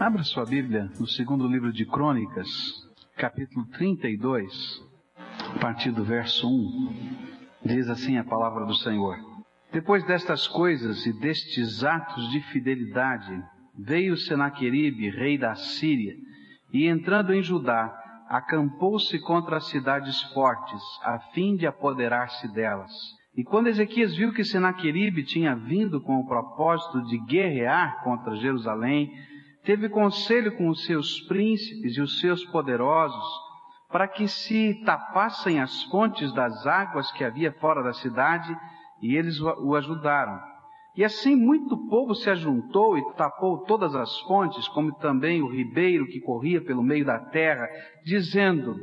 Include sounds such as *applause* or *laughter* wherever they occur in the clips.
Abra sua Bíblia no segundo livro de Crônicas, capítulo 32, a partir do verso 1. Diz assim a palavra do Senhor. Depois destas coisas e destes atos de fidelidade, veio Senaqueribe, rei da Síria, e entrando em Judá, acampou-se contra as cidades fortes, a fim de apoderar-se delas. E quando Ezequias viu que Senaqueribe tinha vindo com o propósito de guerrear contra Jerusalém, teve conselho com os seus príncipes e os seus poderosos, para que se tapassem as fontes das águas que havia fora da cidade, e eles o ajudaram. E assim muito povo se ajuntou e tapou todas as fontes, como também o ribeiro que corria pelo meio da terra, dizendo,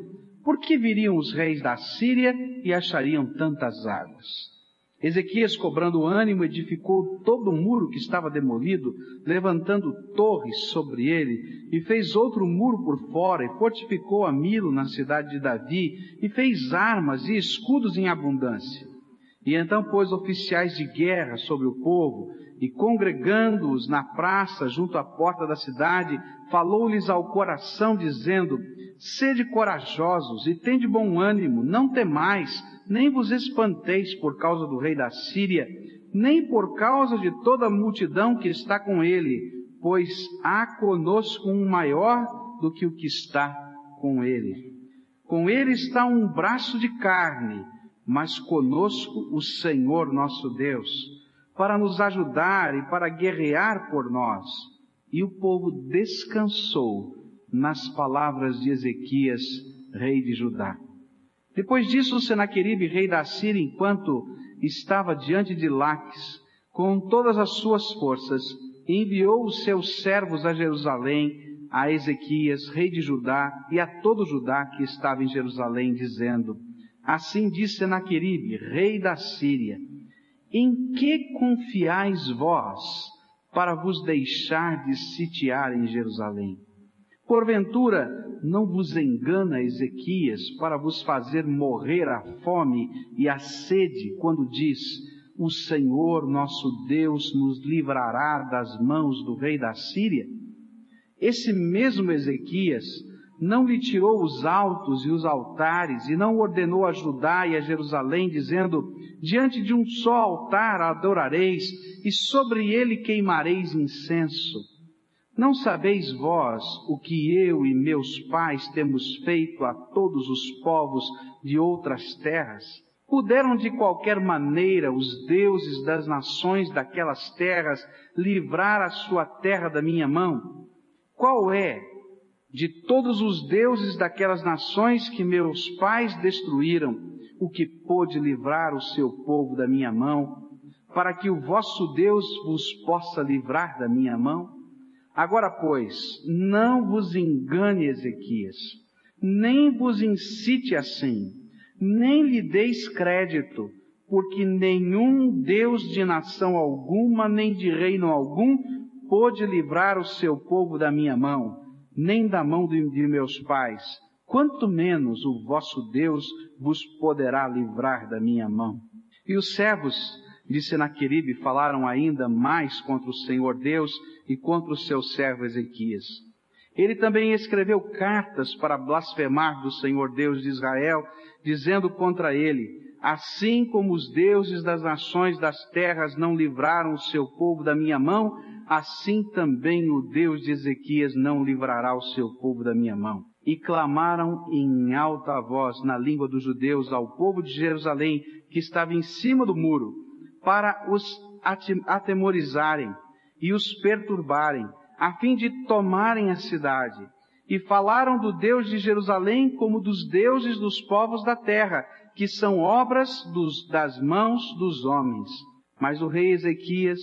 por que viriam os reis da Síria e achariam tantas águas? Ezequias, cobrando ânimo, edificou todo o muro que estava demolido, levantando torres sobre ele, e fez outro muro por fora, e fortificou a Milo na cidade de Davi, e fez armas e escudos em abundância. E então pôs oficiais de guerra sobre o povo, e congregando-os na praça junto à porta da cidade, falou-lhes ao coração, dizendo, Sede corajosos e tende bom ânimo, não temais, nem vos espanteis por causa do rei da Síria, nem por causa de toda a multidão que está com ele, pois há conosco um maior do que o que está com ele. Com ele está um braço de carne, mas conosco o Senhor nosso Deus, para nos ajudar e para guerrear por nós. E o povo descansou nas palavras de Ezequias, rei de Judá. Depois disso, Senaqueribe, rei da Síria, enquanto estava diante de Laques, com todas as suas forças, enviou os seus servos a Jerusalém, a Ezequias, rei de Judá, e a todo Judá que estava em Jerusalém, dizendo, Assim diz Senaqueribe, rei da Síria, em que confiais vós para vos deixar de sitiar em Jerusalém? Porventura, não vos engana Ezequias para vos fazer morrer a fome e a sede, quando diz, o Senhor nosso Deus nos livrará das mãos do rei da Síria? Esse mesmo Ezequias não lhe tirou os altos e os altares e não ordenou a Judá e a Jerusalém, dizendo, diante de um só altar adorareis e sobre ele queimareis incenso. Não sabeis vós o que eu e meus pais temos feito a todos os povos de outras terras? Puderam de qualquer maneira os deuses das nações daquelas terras livrar a sua terra da minha mão? Qual é, de todos os deuses daquelas nações que meus pais destruíram, o que pôde livrar o seu povo da minha mão, para que o vosso Deus vos possa livrar da minha mão? Agora, pois, não vos engane Ezequias, nem vos incite assim, nem lhe deis crédito, porque nenhum Deus de nação alguma, nem de reino algum, pôde livrar o seu povo da minha mão, nem da mão de, de meus pais, quanto menos o vosso Deus vos poderá livrar da minha mão. E os servos de Senaqueribe falaram ainda mais contra o Senhor Deus e contra o seu servo Ezequias. Ele também escreveu cartas para blasfemar do Senhor Deus de Israel, dizendo contra ele, assim como os deuses das nações das terras não livraram o seu povo da minha mão, assim também o Deus de Ezequias não livrará o seu povo da minha mão. E clamaram em alta voz na língua dos judeus ao povo de Jerusalém que estava em cima do muro, para os atemorizarem e os perturbarem, a fim de tomarem a cidade. E falaram do Deus de Jerusalém como dos deuses dos povos da terra, que são obras dos, das mãos dos homens. Mas o rei Ezequias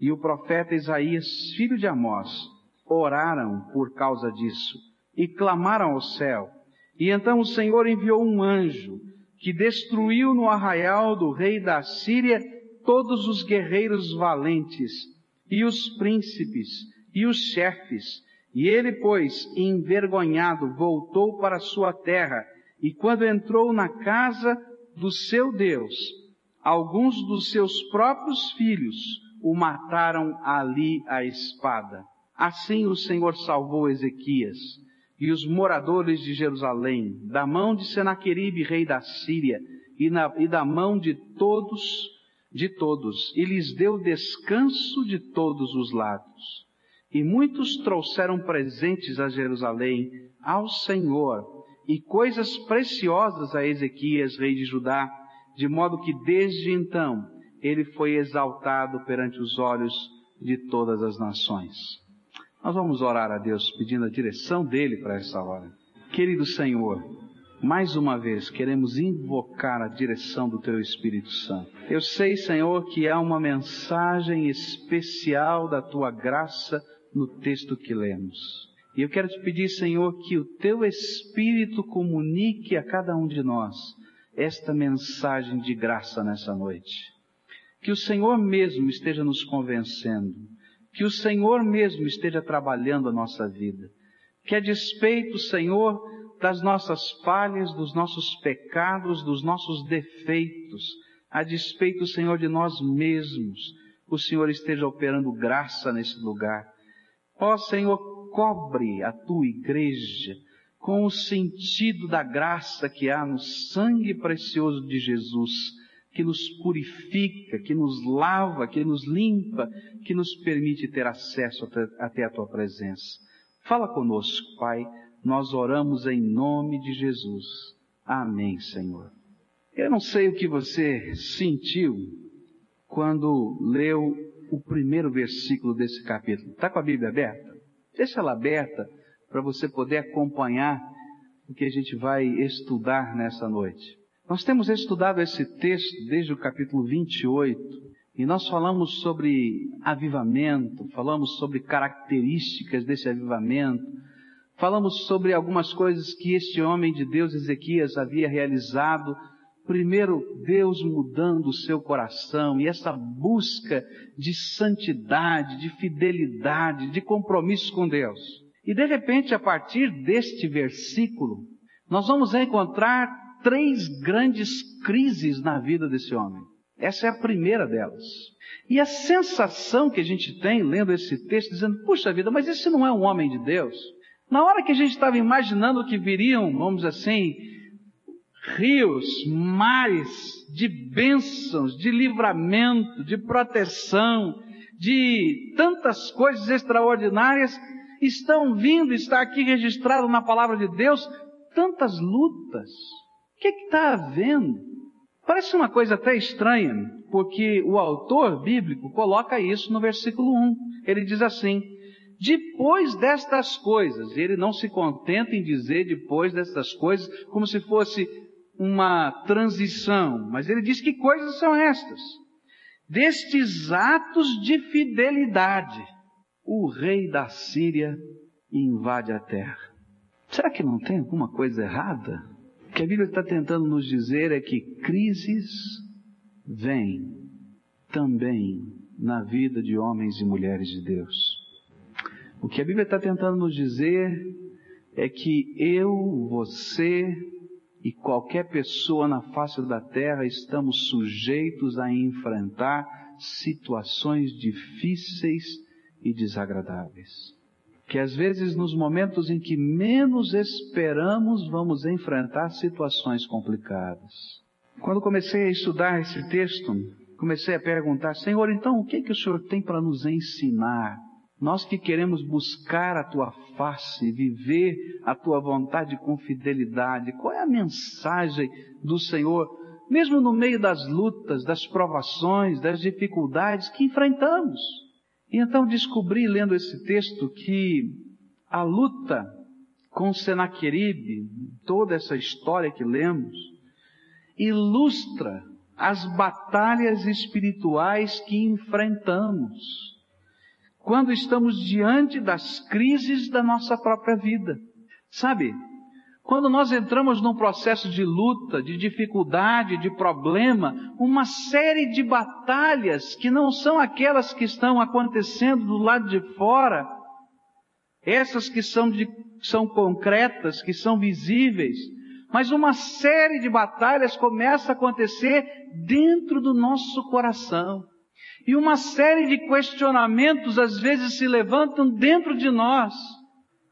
e o profeta Isaías, filho de Amós, oraram por causa disso e clamaram ao céu. E então o Senhor enviou um anjo que destruiu no arraial do rei da Síria todos os guerreiros valentes, e os príncipes, e os chefes. E ele, pois, envergonhado, voltou para sua terra, e quando entrou na casa do seu Deus, alguns dos seus próprios filhos o mataram ali à espada. Assim o Senhor salvou Ezequias e os moradores de Jerusalém da mão de Senaqueribe, rei da Síria, e, na, e da mão de todos, de todos, e lhes deu descanso de todos os lados. E muitos trouxeram presentes a Jerusalém, ao Senhor, e coisas preciosas a Ezequias, rei de Judá, de modo que desde então ele foi exaltado perante os olhos de todas as nações. Nós vamos orar a Deus pedindo a direção dele para essa hora. Querido Senhor, mais uma vez queremos invocar a direção do Teu Espírito Santo. Eu sei, Senhor, que há uma mensagem especial da Tua graça no texto que lemos. E eu quero te pedir, Senhor, que o Teu Espírito comunique a cada um de nós esta mensagem de graça nessa noite. Que o Senhor mesmo esteja nos convencendo. Que o Senhor mesmo esteja trabalhando a nossa vida. Que a despeito, Senhor, das nossas falhas, dos nossos pecados, dos nossos defeitos, a despeito, Senhor, de nós mesmos, o Senhor esteja operando graça nesse lugar. Ó Senhor, cobre a tua igreja com o sentido da graça que há no sangue precioso de Jesus, que nos purifica, que nos lava, que nos limpa, que nos permite ter acesso até, a tua presença. Fala conosco, Pai nós oramos em nome de Jesus. Amém, Senhor. Eu não sei o que você sentiu quando leu o primeiro versículo desse capítulo. Está com a Bíblia aberta? Deixa ela aberta para você poder acompanhar o que a gente vai estudar nessa noite. Nós temos estudado esse texto desde o capítulo 28 e nós falamos sobre avivamento, falamos sobre características desse avivamento, Falamos sobre algumas coisas que este homem de Deus, Ezequias, havia realizado. Primeiro, Deus mudando o seu coração e essa busca de santidade, de fidelidade, de compromisso com Deus. E de repente, a partir deste versículo, nós vamos encontrar três grandes crises na vida desse homem. Essa é a primeira delas. E a sensação que a gente tem lendo esse texto, dizendo, puxa vida, mas esse não é um homem de Deus. Na hora que a gente estava imaginando que viriam, vamos dizer assim, rios, mares de bênçãos, de livramento, de proteção, de tantas coisas extraordinárias, estão vindo, está aqui registrado na palavra de Deus, tantas lutas. O que está havendo? Parece uma coisa até estranha, porque o autor bíblico coloca isso no versículo 1. Ele diz assim: depois destas coisas. Ele não se contenta em dizer depois destas coisas como se fosse uma transição, mas ele diz que coisas são estas. Destes atos de fidelidade, o rei da Síria invade a terra. Será que não tem alguma coisa errada? O que a Bíblia está tentando nos dizer é que crises vêm também na vida de homens e mulheres de Deus. O que a Bíblia está tentando nos dizer é que eu, você e qualquer pessoa na face da terra estamos sujeitos a enfrentar situações difíceis e desagradáveis. Que às vezes nos momentos em que menos esperamos vamos enfrentar situações complicadas. Quando comecei a estudar esse texto, comecei a perguntar, Senhor, então o que, é que o Senhor tem para nos ensinar nós que queremos buscar a tua face, viver a tua vontade com fidelidade, qual é a mensagem do Senhor, mesmo no meio das lutas, das provações, das dificuldades que enfrentamos? E então descobri, lendo esse texto, que a luta com Senaqueribe, toda essa história que lemos, ilustra as batalhas espirituais que enfrentamos quando estamos diante das crises da nossa própria vida. Sabe? Quando nós entramos num processo de luta, de dificuldade, de problema, uma série de batalhas que não são aquelas que estão acontecendo do lado de fora, essas que são, de, são concretas, que são visíveis, mas uma série de batalhas começa a acontecer dentro do nosso coração. E uma série de questionamentos às vezes se levantam dentro de nós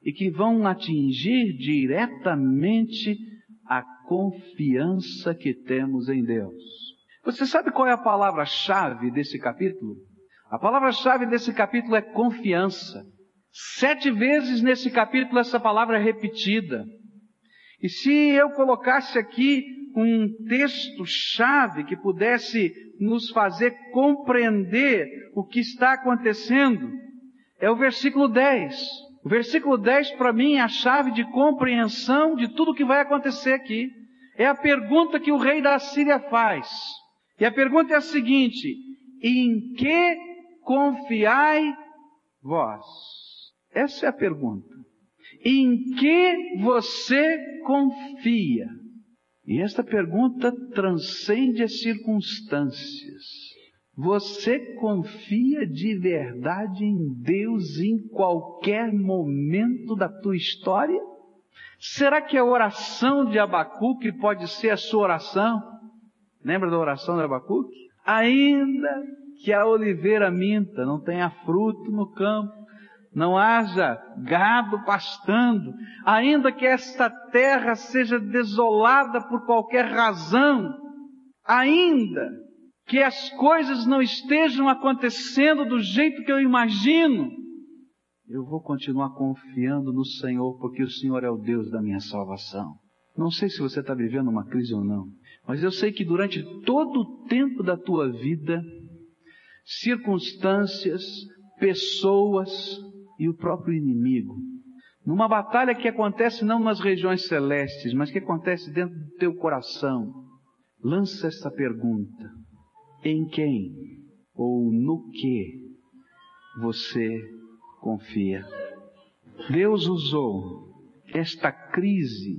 e que vão atingir diretamente a confiança que temos em Deus. Você sabe qual é a palavra-chave desse capítulo? A palavra-chave desse capítulo é confiança. Sete vezes nesse capítulo essa palavra é repetida. E se eu colocasse aqui um texto-chave que pudesse nos fazer compreender o que está acontecendo, é o versículo 10. O versículo 10 para mim é a chave de compreensão de tudo o que vai acontecer aqui. É a pergunta que o rei da Síria faz. E a pergunta é a seguinte: em que confiai vós? Essa é a pergunta. Em que você confia? E esta pergunta transcende as circunstâncias. Você confia de verdade em Deus em qualquer momento da tua história? Será que a oração de Abacuque pode ser a sua oração? Lembra da oração de Abacuque? Ainda que a oliveira minta, não tenha fruto no campo, não haja gado pastando, ainda que esta terra seja desolada por qualquer razão, ainda que as coisas não estejam acontecendo do jeito que eu imagino, eu vou continuar confiando no Senhor, porque o Senhor é o Deus da minha salvação. Não sei se você está vivendo uma crise ou não, mas eu sei que durante todo o tempo da tua vida, circunstâncias, pessoas, e o próprio inimigo. Numa batalha que acontece não nas regiões celestes, mas que acontece dentro do teu coração. Lança essa pergunta: em quem ou no que você confia? Deus usou esta crise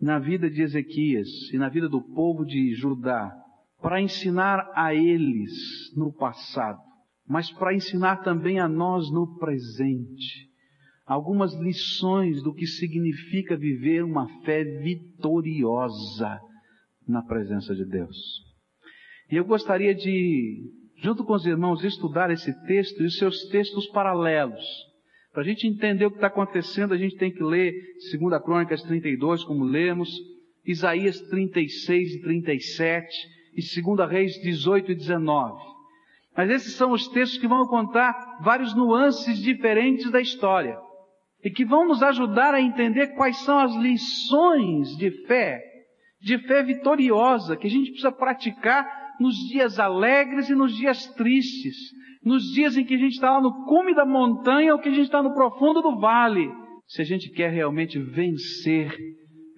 na vida de Ezequias e na vida do povo de Judá para ensinar a eles no passado mas para ensinar também a nós no presente algumas lições do que significa viver uma fé vitoriosa na presença de Deus. E eu gostaria de, junto com os irmãos, estudar esse texto e os seus textos paralelos. Para a gente entender o que está acontecendo, a gente tem que ler 2 Crônicas 32, como lemos, Isaías 36 e 37, e 2 Reis 18 e 19. Mas esses são os textos que vão contar vários nuances diferentes da história e que vão nos ajudar a entender quais são as lições de fé, de fé vitoriosa que a gente precisa praticar nos dias alegres e nos dias tristes, nos dias em que a gente está lá no cume da montanha ou que a gente está no profundo do vale, se a gente quer realmente vencer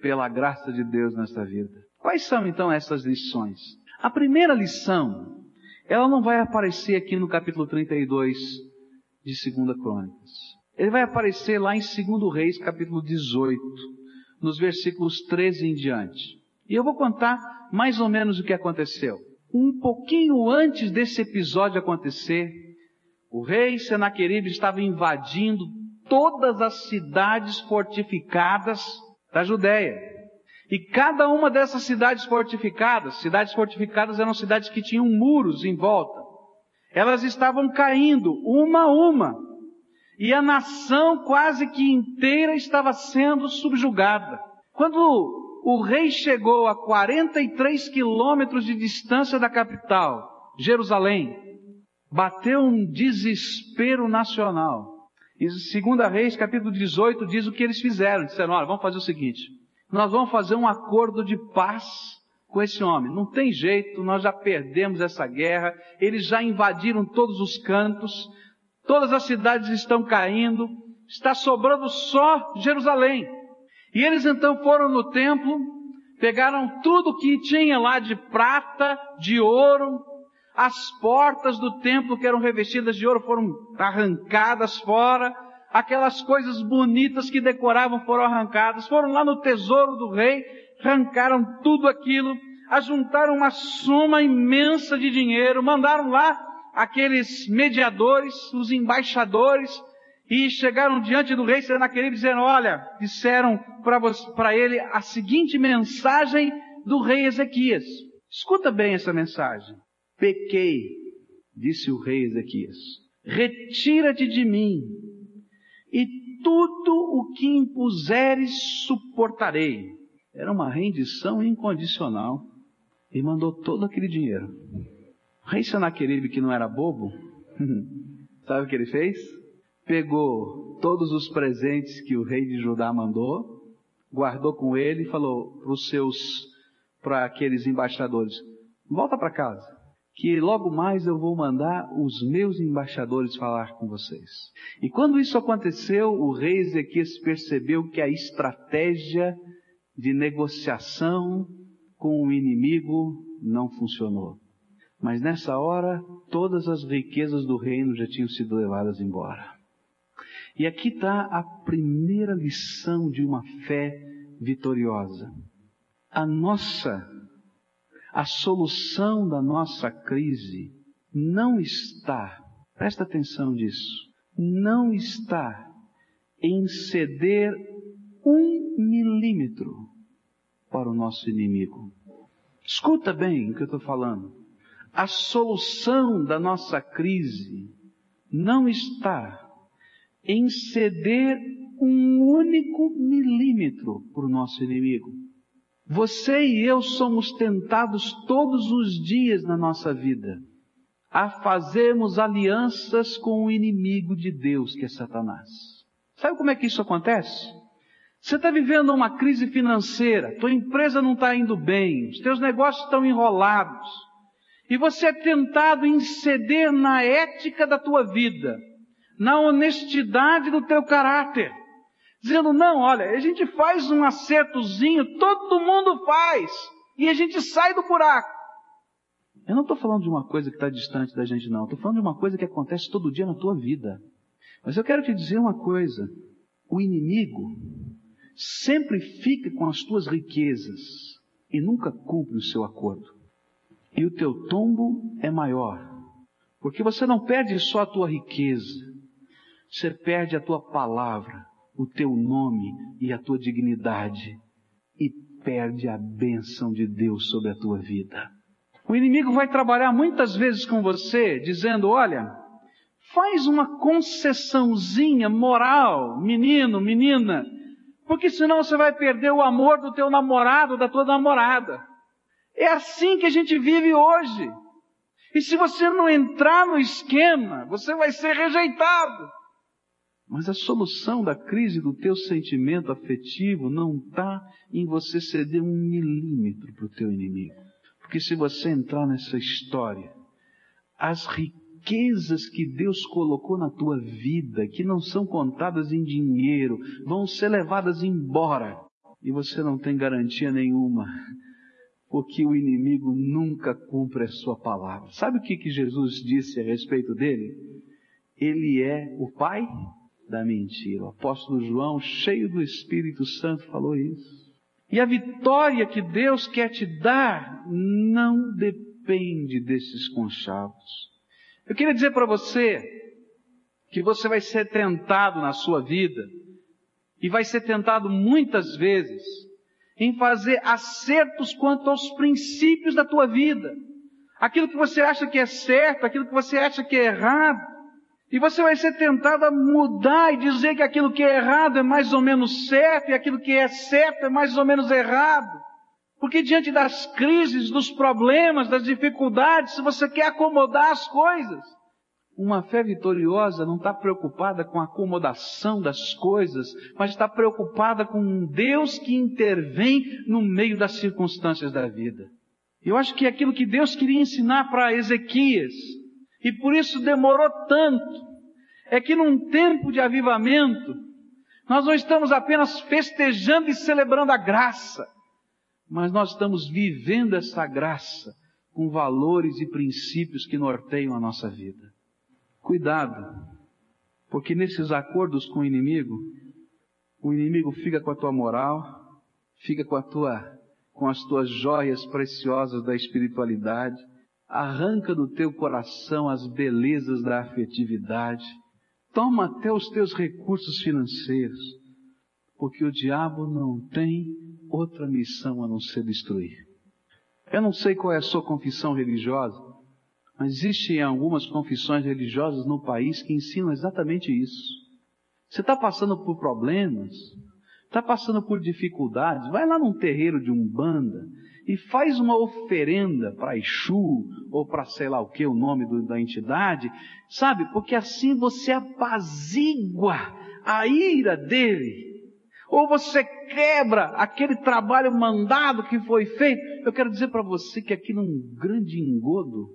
pela graça de Deus nesta vida. Quais são então essas lições? A primeira lição ela não vai aparecer aqui no capítulo 32 de 2 Crônicas. Ele vai aparecer lá em 2 Reis, capítulo 18, nos versículos 13 em diante. E eu vou contar mais ou menos o que aconteceu. Um pouquinho antes desse episódio acontecer, o rei Senaqueribe estava invadindo todas as cidades fortificadas da Judéia. E cada uma dessas cidades fortificadas, cidades fortificadas eram cidades que tinham muros em volta. Elas estavam caindo uma a uma. E a nação quase que inteira estava sendo subjugada. Quando o rei chegou a 43 quilômetros de distância da capital, Jerusalém, bateu um desespero nacional. E segunda Reis, capítulo 18, diz o que eles fizeram. Disseram, olha, vamos fazer o seguinte nós vamos fazer um acordo de paz com esse homem. Não tem jeito, nós já perdemos essa guerra, eles já invadiram todos os cantos, todas as cidades estão caindo, está sobrando só Jerusalém. E eles então foram no templo, pegaram tudo que tinha lá de prata, de ouro, as portas do templo que eram revestidas de ouro foram arrancadas fora, aquelas coisas bonitas que decoravam foram arrancadas, foram lá no tesouro do rei, arrancaram tudo aquilo, ajuntaram uma soma imensa de dinheiro, mandaram lá aqueles mediadores, os embaixadores, e chegaram diante do rei Senaquerib dizendo, olha, disseram para ele a seguinte mensagem do rei Ezequias. Escuta bem essa mensagem. Pequei disse o rei Ezequias: Retira-te de mim, e tudo o que impuseres suportarei. Era uma rendição incondicional. E mandou todo aquele dinheiro. O rei Senaqueribe, que não era bobo, *laughs* sabe o que ele fez? Pegou todos os presentes que o rei de Judá mandou, guardou com ele e falou para os seus, para aqueles embaixadores, volta para casa, que logo mais eu vou mandar os meus embaixadores falar com vocês. E quando isso aconteceu, o rei Ezequias percebeu que a estratégia de negociação com o inimigo não funcionou. Mas nessa hora, todas as riquezas do reino já tinham sido levadas embora. E aqui está a primeira lição de uma fé vitoriosa. A nossa, a solução da nossa crise não está, presta atenção nisso, não está em ceder um milímetro para o nosso inimigo. Escuta bem o que eu estou falando. A solução da nossa crise não está em ceder um único milímetro para o nosso inimigo. Você e eu somos tentados todos os dias na nossa vida a fazermos alianças com o inimigo de Deus, que é Satanás. Sabe como é que isso acontece? Você está vivendo uma crise financeira, tua empresa não está indo bem, os teus negócios estão enrolados, e você é tentado em ceder na ética da tua vida, na honestidade do teu caráter, dizendo, não, olha, a gente faz um acertozinho, todo mundo faz, e a gente sai do buraco. Eu não estou falando de uma coisa que está distante da gente, não. Estou falando de uma coisa que acontece todo dia na tua vida. Mas eu quero te dizer uma coisa. O inimigo sempre fica com as tuas riquezas e nunca cumpre o seu acordo. E o teu tombo é maior. Porque você não perde só a tua riqueza, você perde a tua palavra, o teu nome e a tua dignidade, e perde a bênção de Deus sobre a tua vida. O inimigo vai trabalhar muitas vezes com você, dizendo: olha, faz uma concessãozinha moral, menino, menina, porque senão você vai perder o amor do teu namorado, da tua namorada. É assim que a gente vive hoje. E se você não entrar no esquema, você vai ser rejeitado. Mas a solução da crise do teu sentimento afetivo não está em você ceder um milímetro para o teu inimigo. Porque se você entrar nessa história, as riquezas que Deus colocou na tua vida, que não são contadas em dinheiro, vão ser levadas embora. E você não tem garantia nenhuma, porque o inimigo nunca cumpre a sua palavra. Sabe o que, que Jesus disse a respeito dele? Ele é o pai da mentira. O apóstolo João, cheio do Espírito Santo, falou isso. E a vitória que Deus quer te dar não depende desses conchavos. Eu queria dizer para você que você vai ser tentado na sua vida, e vai ser tentado muitas vezes, em fazer acertos quanto aos princípios da tua vida. Aquilo que você acha que é certo, aquilo que você acha que é errado. E você vai ser tentado a mudar e dizer que aquilo que é errado é mais ou menos certo e aquilo que é certo é mais ou menos errado. Porque diante das crises, dos problemas, das dificuldades, se você quer acomodar as coisas, uma fé vitoriosa não está preocupada com a acomodação das coisas, mas está preocupada com um Deus que intervém no meio das circunstâncias da vida. Eu acho que aquilo que Deus queria ensinar para Ezequias, e por isso demorou tanto. É que num tempo de avivamento, nós não estamos apenas festejando e celebrando a graça, mas nós estamos vivendo essa graça com valores e princípios que norteiam a nossa vida. Cuidado, porque nesses acordos com o inimigo, o inimigo fica com a tua moral, fica com a tua com as tuas joias preciosas da espiritualidade, arranca do teu coração as belezas da afetividade, toma até os teus recursos financeiros, porque o diabo não tem outra missão a não ser destruir. Eu não sei qual é a sua confissão religiosa, Mas existem algumas confissões religiosas no país que ensinam exatamente isso. Você está passando por problemas, está passando por dificuldades, vai lá num terreiro de umbanda e faz uma oferenda para Exu ou para sei lá o que, o nome do, da entidade, sabe? Porque assim você apazigua a ira dele. Ou você quebra aquele trabalho mandado que foi feito. Eu quero dizer para você que aqui num grande engodo,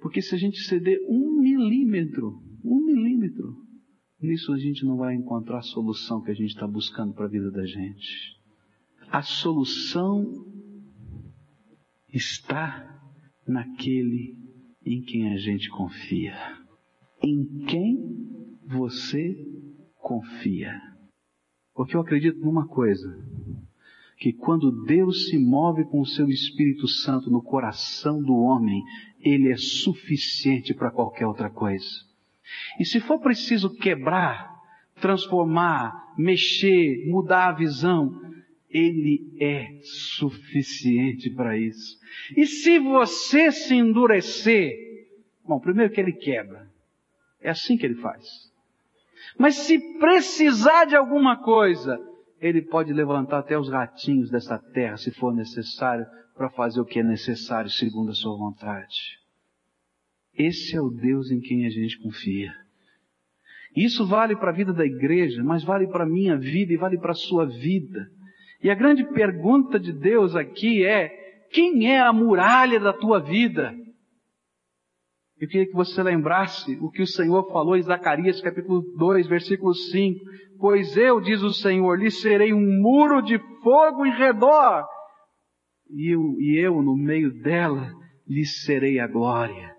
porque se a gente ceder um milímetro, um milímetro, nisso a gente não vai encontrar a solução que a gente está buscando para a vida da gente. A solução está naquele em quem a gente confia. Em quem você confia. Porque eu acredito numa coisa, que quando Deus se move com o seu Espírito Santo no coração do homem, ele é suficiente para qualquer outra coisa. E se for preciso quebrar, transformar, mexer, mudar a visão, ele é suficiente para isso. E se você se endurecer, bom, primeiro que ele quebra. É assim que ele faz. Mas se precisar de alguma coisa, ele pode levantar até os ratinhos dessa terra, se for necessário, para fazer o que é necessário segundo a sua vontade. Esse é o Deus em quem a gente confia. Isso vale para a vida da igreja, mas vale para a minha vida e vale para a sua vida. E a grande pergunta de Deus aqui é: quem é a muralha da tua vida? Eu queria que você lembrasse o que o Senhor falou em Zacarias capítulo 2, versículo 5. Pois eu, diz o Senhor, lhe serei um muro de fogo em redor, e eu, e eu no meio dela lhe serei a glória.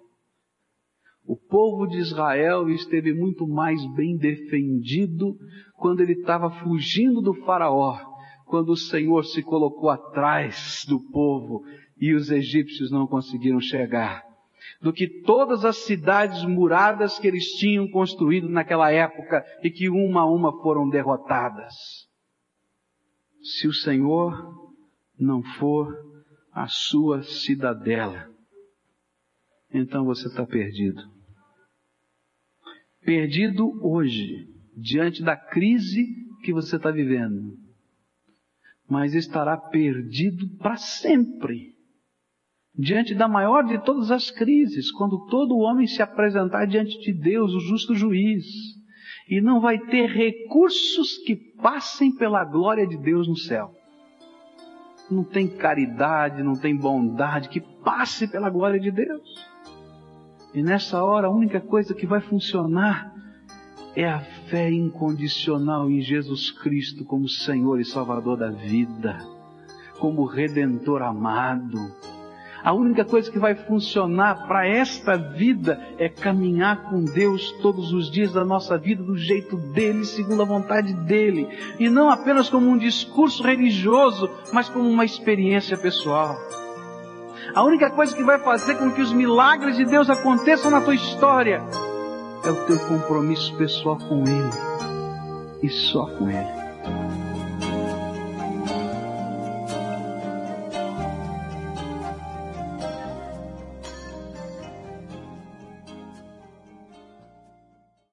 O povo de Israel esteve muito mais bem defendido quando ele estava fugindo do faraó, quando o Senhor se colocou atrás do povo e os egípcios não conseguiram chegar, do que todas as cidades muradas que eles tinham construído naquela época e que uma a uma foram derrotadas. Se o Senhor não for a sua cidadela, então você está perdido. Perdido hoje, diante da crise que você está vivendo, mas estará perdido para sempre. Diante da maior de todas as crises, quando todo homem se apresentar diante de Deus, o justo juiz, e não vai ter recursos que passem pela glória de Deus no céu não tem caridade, não tem bondade que passe pela glória de Deus. E nessa hora a única coisa que vai funcionar é a fé incondicional em Jesus Cristo como Senhor e Salvador da vida, como Redentor amado. A única coisa que vai funcionar para esta vida é caminhar com Deus todos os dias da nossa vida do jeito dele, segundo a vontade dele, e não apenas como um discurso religioso, mas como uma experiência pessoal. A única coisa que vai fazer com que os milagres de Deus aconteçam na tua história é o teu compromisso pessoal com Ele. E só com Ele.